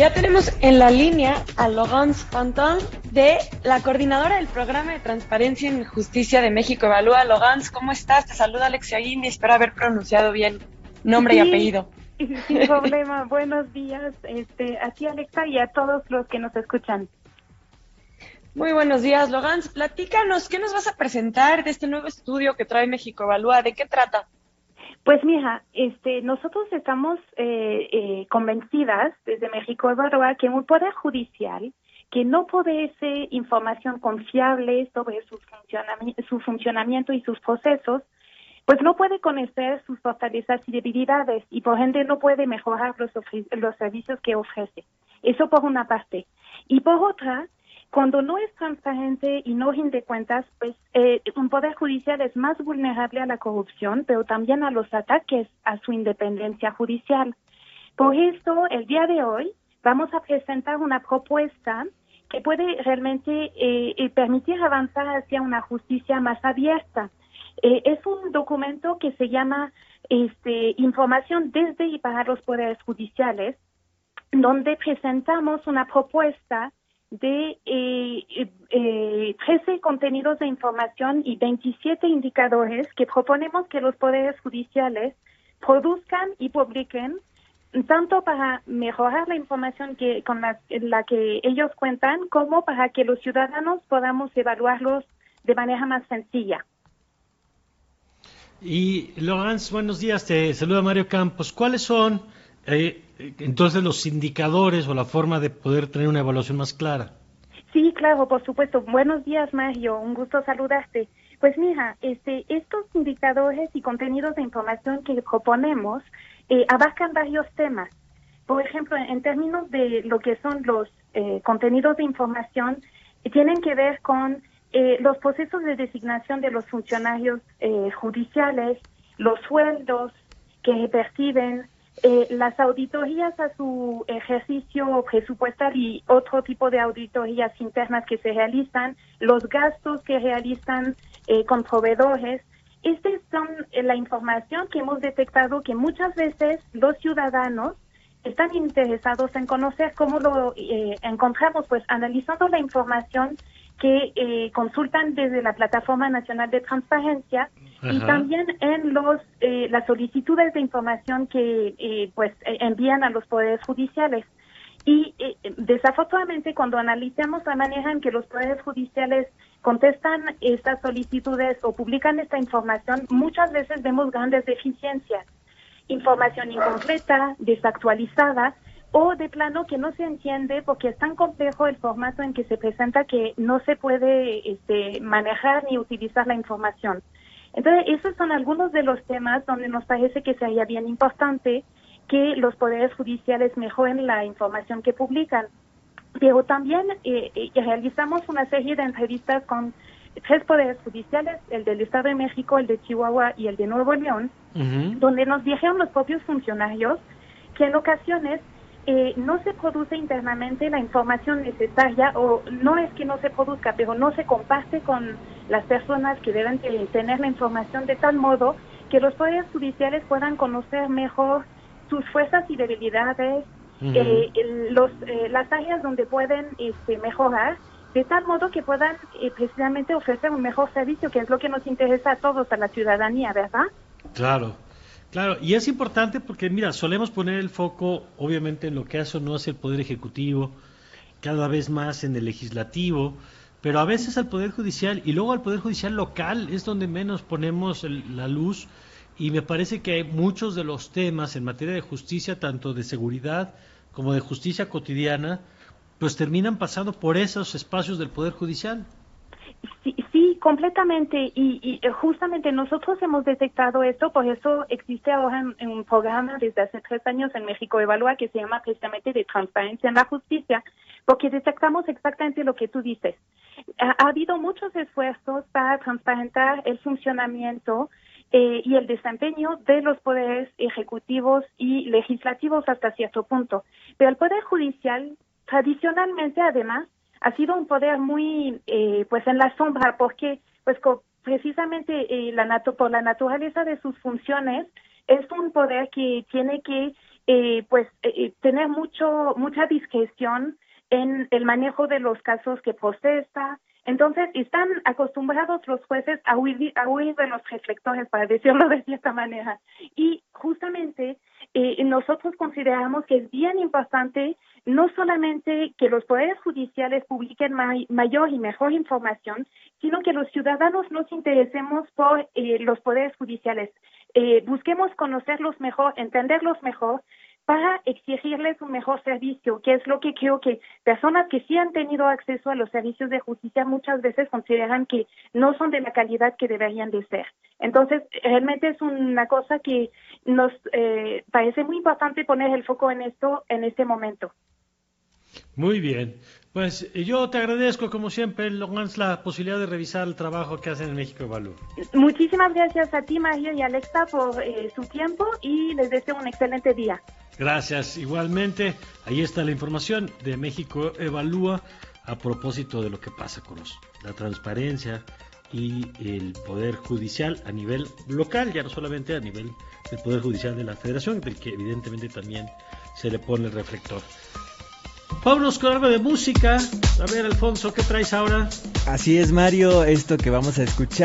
ya tenemos en la línea a Laurence Panton de la coordinadora del programa de transparencia en justicia de México Evalúa. Laurence, ¿cómo estás? Te saluda Alexia Guindi, espero haber pronunciado bien nombre y apellido. Sin problema, buenos días este, a ti Alexa y a todos los que nos escuchan. Muy buenos días, Laurence. Platícanos, ¿qué nos vas a presentar de este nuevo estudio que trae México Evalúa? ¿De qué trata? Pues mija, este, nosotros estamos eh, eh, convencidas desde México Evalúa que un poder judicial que no posee información confiable sobre su, su funcionamiento y sus procesos, pues no puede conocer sus fortalezas y debilidades y por ende no puede mejorar los, los servicios que ofrece. Eso por una parte. Y por otra, cuando no es transparente y no rinde cuentas, pues eh, un poder judicial es más vulnerable a la corrupción, pero también a los ataques a su independencia judicial. Por esto, el día de hoy vamos a presentar una propuesta que puede realmente eh, eh, permitir avanzar hacia una justicia más abierta. es un documento que se llama este, Información desde y para los poderes judiciales, donde presentamos una propuesta de eh, eh, 13 contenidos de información y 27 indicadores que proponemos que los poderes judiciales produzcan y publiquen tanto para mejorar la información que con la, que ellos cuentan como para que los ciudadanos podamos evaluarlos de manera más sencilla. Y Lorenz, buenos días, te saluda Mario Campos. ¿Cuáles son eh, entonces los indicadores o la forma de poder tener una evaluación más clara. Sí, claro, por supuesto. Buenos días, Mario. Un gusto saludarte. Pues mira, este, estos indicadores y contenidos de información que proponemos eh, abarcan varios temas. Por ejemplo, en términos de lo que son los eh, contenidos de información, tienen que ver con eh, los procesos de designación de los funcionarios judiciales, los sueldos que perciben, eh, las auditorías a su ejercicio presupuestal y otro tipo de auditorías internas que se realizan, los gastos que realizan eh, con proveedores. Estas son eh, la información que hemos detectado que muchas veces los ciudadanos están interesados en conocer cómo lo encontramos, pues analizando la información que eh, consultan desde la Plataforma Nacional de Transparencia y también en los eh, las solicitudes de información que eh, pues envían a los poderes judiciales. Y desafortunadamente cuando analizamos la manera en que los poderes judiciales contestan estas solicitudes o publican esta información, muchas veces vemos grandes deficiencias. Información incompleta, desactualizada, o de plano que no se entiende porque es tan complejo el formato en que se presenta que no se puede este, manejar ni utilizar la información. Entonces, esos son algunos de los temas donde nos parece que sería bien importante que los poderes judiciales mejoren la información que publican. Pero también eh, eh, realizamos una serie de entrevistas con tres poderes judiciales, el del Estado de México, el de Chihuahua y el de Nuevo León, donde nos dijeron los propios funcionarios que en ocasiones eh, no se produce internamente la información necesaria o no es que no se produzca, pero no se comparte con las personas que deben tener la información de tal modo que los poderes judiciales puedan conocer mejor sus fuerzas y debilidades, eh, los, eh, las áreas donde pueden este, mejorar, de tal modo que puedan precisamente ofrecer un mejor servicio, que es lo que nos interesa a todos, a la ciudadanía, ¿verdad? Claro. Claro, y es importante porque, mira, solemos poner el foco, obviamente, en lo que hace o no hace el Poder Ejecutivo, cada vez más en el Legislativo, pero a veces al Poder Judicial y luego al Poder Judicial local es donde menos ponemos la luz y me parece que hay muchos de los temas en materia de justicia, tanto de seguridad como de justicia cotidiana, pues terminan pasando por esos espacios del Poder Judicial. Sí, sí, completamente. Y, y, justamente nosotros hemos detectado esto, por eso existe ahora un programa desde hace tres años en México Evalúa que se llama precisamente de transparencia en la justicia, porque detectamos exactamente lo que tú dices. Ha, habido muchos esfuerzos para transparentar el funcionamiento eh, y el desempeño de los poderes ejecutivos y legislativos hasta cierto punto. Pero el Poder Judicial, tradicionalmente, además, ha sido un poder muy, eh, pues, en la sombra, porque, pues, precisamente eh, la por la naturaleza de sus funciones, es un poder que tiene que eh, pues tener mucho mucha discreción en el manejo de los casos que procesa. Entonces, están acostumbrados los jueces a huir, a huir de los reflectores, para decirlo de cierta manera. Y justamente eh, nosotros consideramos que es bien importante no solamente que los poderes judiciales publiquen mayor y mejor información, sino que los ciudadanos nos interesemos por eh, los poderes judiciales. Eh, busquemos conocerlos mejor, entenderlos mejor, para exigirles un mejor servicio, que es lo que creo que personas que sí han tenido acceso a los servicios de justicia muchas veces consideran que no son de la calidad que deberían de ser. Entonces, realmente es una cosa que nos eh, parece muy importante poner el foco en esto en este momento. Muy bien. Pues yo te agradezco, como siempre, Logans, la posibilidad de revisar el trabajo que hacen en México Evalúa. Muchísimas gracias a ti, María y Alexa, por eh, su tiempo y les deseo un excelente día. Gracias. Igualmente, ahí está la información de México Evalúa a propósito de lo que pasa con la transparencia y el Poder Judicial a nivel local, ya no solamente a nivel del Poder Judicial de la Federación, del que evidentemente también se le pone el reflector. Vámonos con algo de música. A ver, Alfonso, ¿qué traes ahora? Así es, Mario, esto que vamos a escuchar.